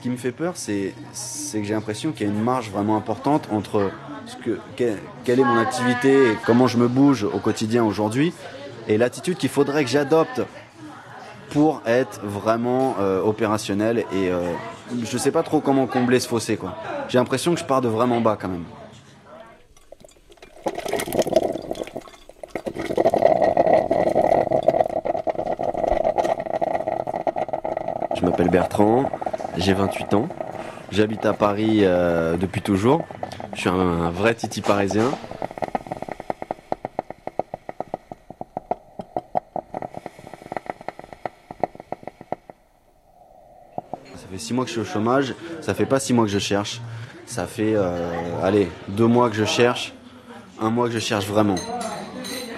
ce qui me fait peur, c'est que j'ai l'impression qu'il y a une marge vraiment importante entre ce que, que- quelle est mon activité et comment je me bouge au quotidien aujourd'hui et l'attitude qu'il faudrait que j'adopte pour être vraiment euh, opérationnel. Et euh, je sais pas trop comment combler ce fossé. J'ai l'impression que je pars de vraiment bas quand même. Je m'appelle Bertrand, j'ai 28 ans. J'habite à Paris euh, depuis toujours. Je suis un, vrai titi parisien. Ça fait 6 mois que je suis au chômage. Ça fait pas 6 mois que je cherche. Ça fait, euh, allez, 2 mois que je cherche. Un mois que je cherche vraiment.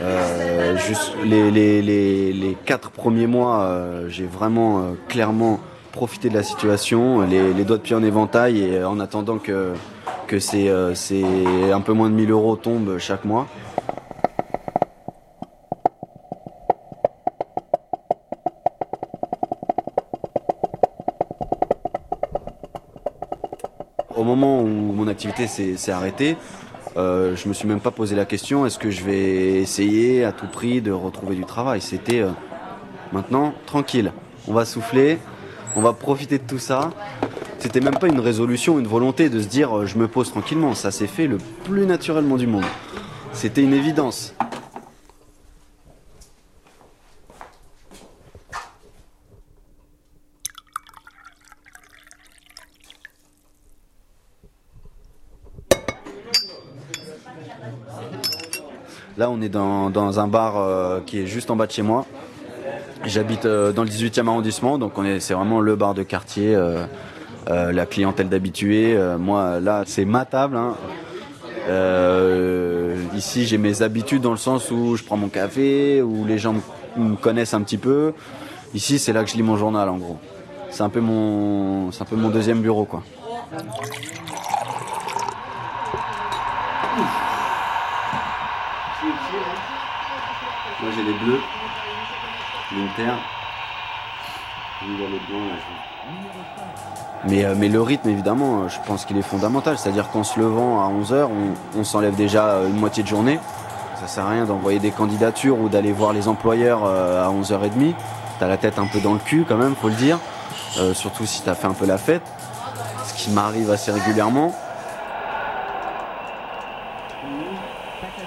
Euh, les, les, quatre premiers mois, j'ai vraiment clairement profité de la situation, les, doigts de pied en éventail et euh, en attendant que, que c'est euh, un peu moins de 1000 euros tombent chaque mois. Au moment où mon activité s'est s'est arrêtée, euh, je me suis même pas posé la question est-ce que je vais essayer à tout prix de retrouver du travail? C'était euh, maintenant tranquille. On va souffler, on va profiter de tout ça. C'était même pas une résolution, une volonté de se dire euh, je me pose tranquillement. Ça s'est fait le plus naturellement du monde. C'était une évidence. Là, on est dans, un bar euh, qui est juste en bas de chez moi. J'habite euh, dans le 18e arrondissement, donc on est, c'est vraiment le bar de quartier, euh, euh, la clientèle d'habitués. Moi, là, c'est ma table. hein. Ici, j'ai mes habitudes dans le sens où je prends mon café, où les gens me- me connaissent un petit peu. Ici, c'est là que je lis mon journal, en gros. C'est un peu mon, c'est un peu mon deuxième bureau, quoi. Moi j'ai les bleus, l'Inter. Mais, euh, mais le rythme, évidemment, euh, je pense qu'il est fondamental. C'est-à-dire qu'en se levant à 11h, on, on s'enlève déjà euh, une moitié de journée. Ça sert à rien d'envoyer des candidatures ou d'aller voir les employeurs à 11h30. T'as la tête un peu dans le cul quand même, faut le dire. Euh, surtout si t'as fait un peu la fête. Ce qui m'arrive assez régulièrement.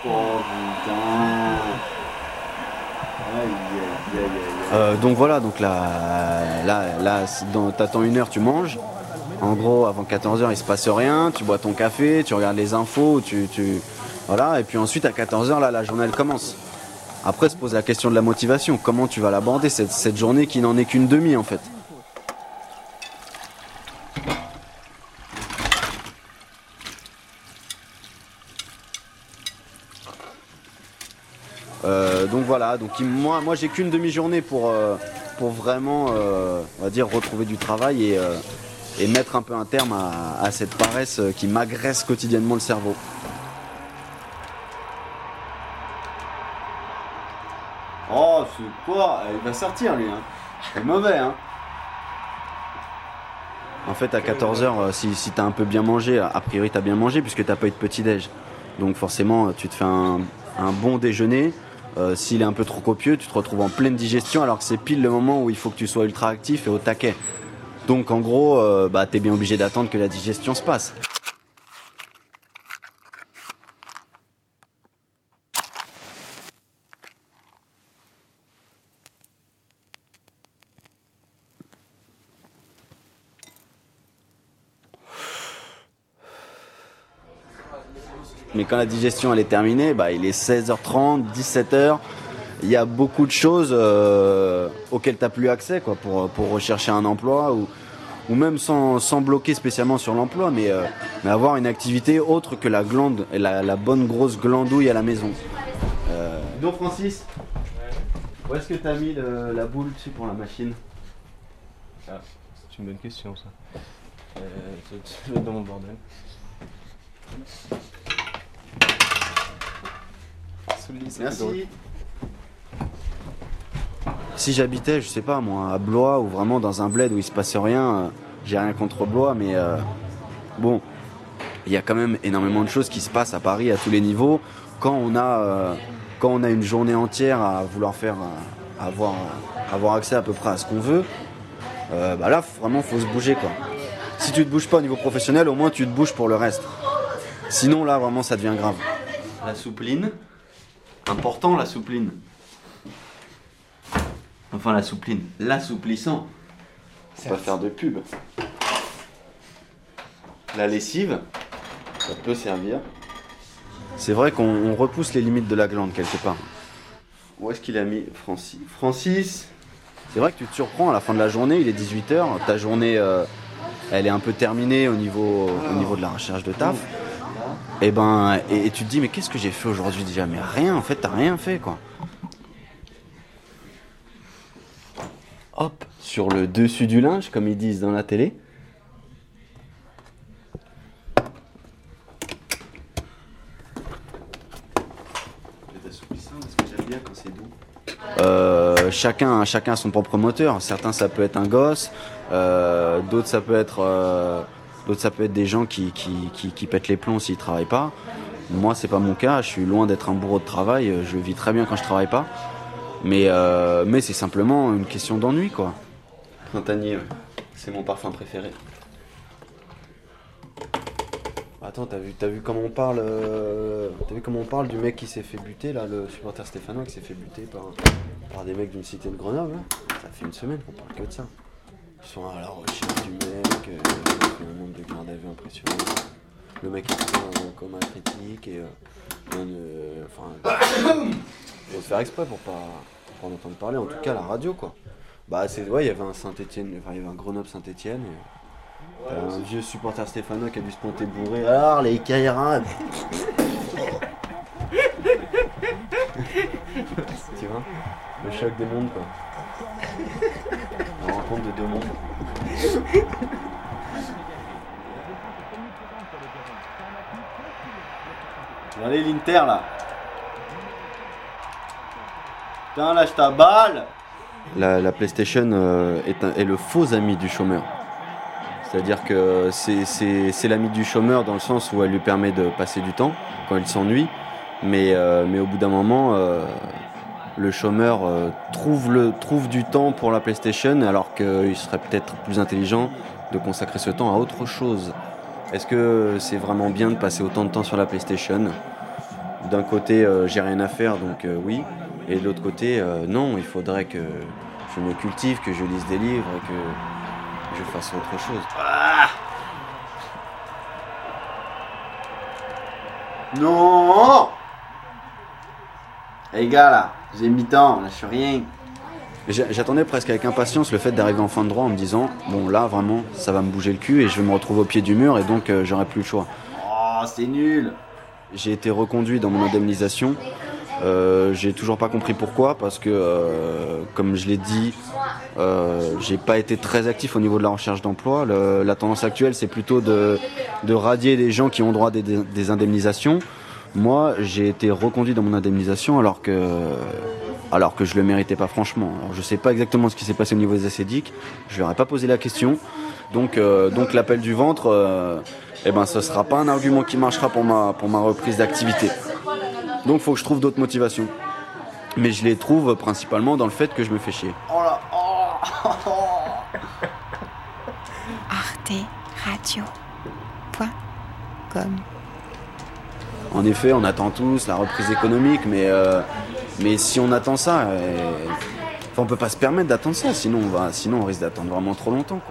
Oh putain Euh, donc voilà, donc là, là, là t'attends une heure, tu manges. En gros, avant 14h, il se passe rien. Tu bois ton café, tu regardes les infos, tu, voilà. Et puis ensuite, à 14h, là, la journée commence. Après, se pose la question de la motivation. Comment tu vas l'aborder cette journée qui n'en est qu'une demi en fait? Euh, donc voilà, donc moi, moi j'ai qu'une demi-journée pour, euh, pour vraiment, euh, on va dire, retrouver du travail et, euh, et mettre un peu un terme à, cette paresse qui m'agresse quotidiennement le cerveau. Oh, c'est quoi Il va sortir lui, hein. C'est mauvais, hein. En fait, à 14h, si, si t'as un peu bien mangé, a priori t'as bien mangé puisque t'as pas eu de petit-déj. Donc forcément, tu te fais un, un bon déjeuner. Euh, S'il est un peu trop copieux, tu te retrouves en pleine digestion alors que c'est pile le moment où il faut que tu sois ultra actif et au taquet. Donc en gros, euh, bah, t'es bien obligé d'attendre que la digestion se passe. Mais quand la digestion elle est terminée, bah, il est 16h30, 17h. Il y a beaucoup de choses euh, auxquelles tu n'as plus accès quoi, pour, pour rechercher un emploi ou, ou même sans, sans bloquer spécialement sur l'emploi, mais, euh, mais avoir une activité autre que la glande, la, la bonne grosse glandouille à la maison. Euh... Donc Francis, où est-ce que tu as mis le- la boule dessus pour la machine? Ah, c'est une bonne question ça. Euh, dans mon bordel. Solide, ça fait drôle. Merci. Si j'habitais, je sais pas moi, à Blois ou vraiment dans un bled où il se passe rien, euh, j'ai rien contre Blois, mais euh, bon, il y a quand même énormément de choses qui se passent à Paris à tous les niveaux. Quand on a, euh, quand on a une journée entière à vouloir faire, à avoir, avoir accès à peu près à ce qu'on veut, euh, bah là, vraiment, faut se bouger quoi. Si tu te bouges pas au niveau professionnel, au moins tu te bouges pour le reste. Sinon, là, vraiment, ça devient grave. La soupline, important la soupline. Enfin, la soupline, l'assouplissant. C'est pas faire de pub. La lessive, ça peut servir. C'est vrai qu'on on repousse les limites de la glande quelque part. Où est-ce qu'il a mis Francis? Francis? C'est vrai que tu te surprends à la fin de la journée, il est 18h, ta journée euh, elle est un peu terminée au niveau, au niveau de la recherche de taf. Et ben et, et tu te dis mais qu'est-ce que j'ai fait aujourd'hui déjà? Mais rien en fait, t'as rien fait quoi. Hop, sur le dessus du linge comme ils disent dans la télé. Euh, chacun, chacun a son propre moteur. Certains ça peut être un gosse, euh, d'autres ça peut être, euh, d'autres ça peut être des gens qui, qui, qui, pètent les plombs s'ils travaillent pas. Moi c'est pas mon cas. Je suis loin d'être un bourreau de travail. Je vis très bien quand je travaille pas. Mais, euh, mais c'est simplement une question d'ennui quoi. Printanier, c'est mon parfum préféré. Attends, t'as vu, t'as vu comment on parle euh, vu comment on parle du mec qui s'est fait buter là, le supporter stéphanois qui s'est fait buter par, par des mecs d'une cité de Grenoble Ça fait une semaine qu'on parle que de ça. Ils sont à la recherche du mec, euh, il y a un nombre de garde à vue impressionnant. Le mec est pris en coma critique et euh, euh, enfin, faut se faire exprès pour pas, pour pas en entendre parler. En tout cas, la radio quoi. Bah c'est ouais, il y avait un Saint-Étienne, enfin il y avait un Grenoble Saint-Étienne. Un vieux supporter stéphanois qui a dû se pointer bourré. Alors les Caïras Tu vois? Le choc des mondes quoi. De deux mondes. Allez l'Inter là Putain lâche ta balle la, la PlayStation euh, est, un- est le faux ami du chômeur. C'est-à-dire que c'est l'ami du chômeur dans le sens où elle lui permet de passer du temps quand il s'ennuie, mais, euh, mais au bout d'un moment, euh, le chômeur euh, trouve, du temps pour la PlayStation alors qu'il serait peut-être plus intelligent de consacrer ce temps à autre chose. Est-ce que c'est vraiment bien de passer autant de temps sur la PlayStation? D'un côté, euh, j'ai rien à faire, donc euh, oui, et de l'autre côté, non, il faudrait que je me cultive, que je lise des livres, que je fasse autre chose. non Les gars là, j'ai mis temps, là je suis rien. J'attendais presque avec impatience le fait d'arriver en fin de droit en me disant bon là vraiment ça va me bouger le cul et je vais me retrouver au pied du mur et donc euh, j'aurai plus le choix. Oh c'est nul J'ai été reconduit dans mon indemnisation. Euh, j'ai toujours pas compris pourquoi parce que euh, comme je l'ai dit j'ai pas été très actif au niveau de la recherche d'emploi. Le- La tendance actuelle, c'est plutôt de, de radier les gens qui ont droit à des, des indemnisations. Moi, j'ai été reconduit dans mon indemnisation alors que, alors que je le méritais pas franchement. Alors, je sais pas exactement ce qui s'est passé au niveau des acédiques. Je leur ai pas posé la question. Donc, euh, donc l'appel du ventre, euh, eh ben, ce sera pas un argument qui marchera pour ma, pour ma reprise d'activité. Donc, faut que je trouve d'autres motivations. Mais je les trouve principalement dans le fait que je me fais chier. arteradio.com En effet, on attend tous la reprise économique, mais, euh, si on attend ça, euh, on peut pas se permettre d'attendre ça, sinon on, risque d'attendre vraiment trop longtemps.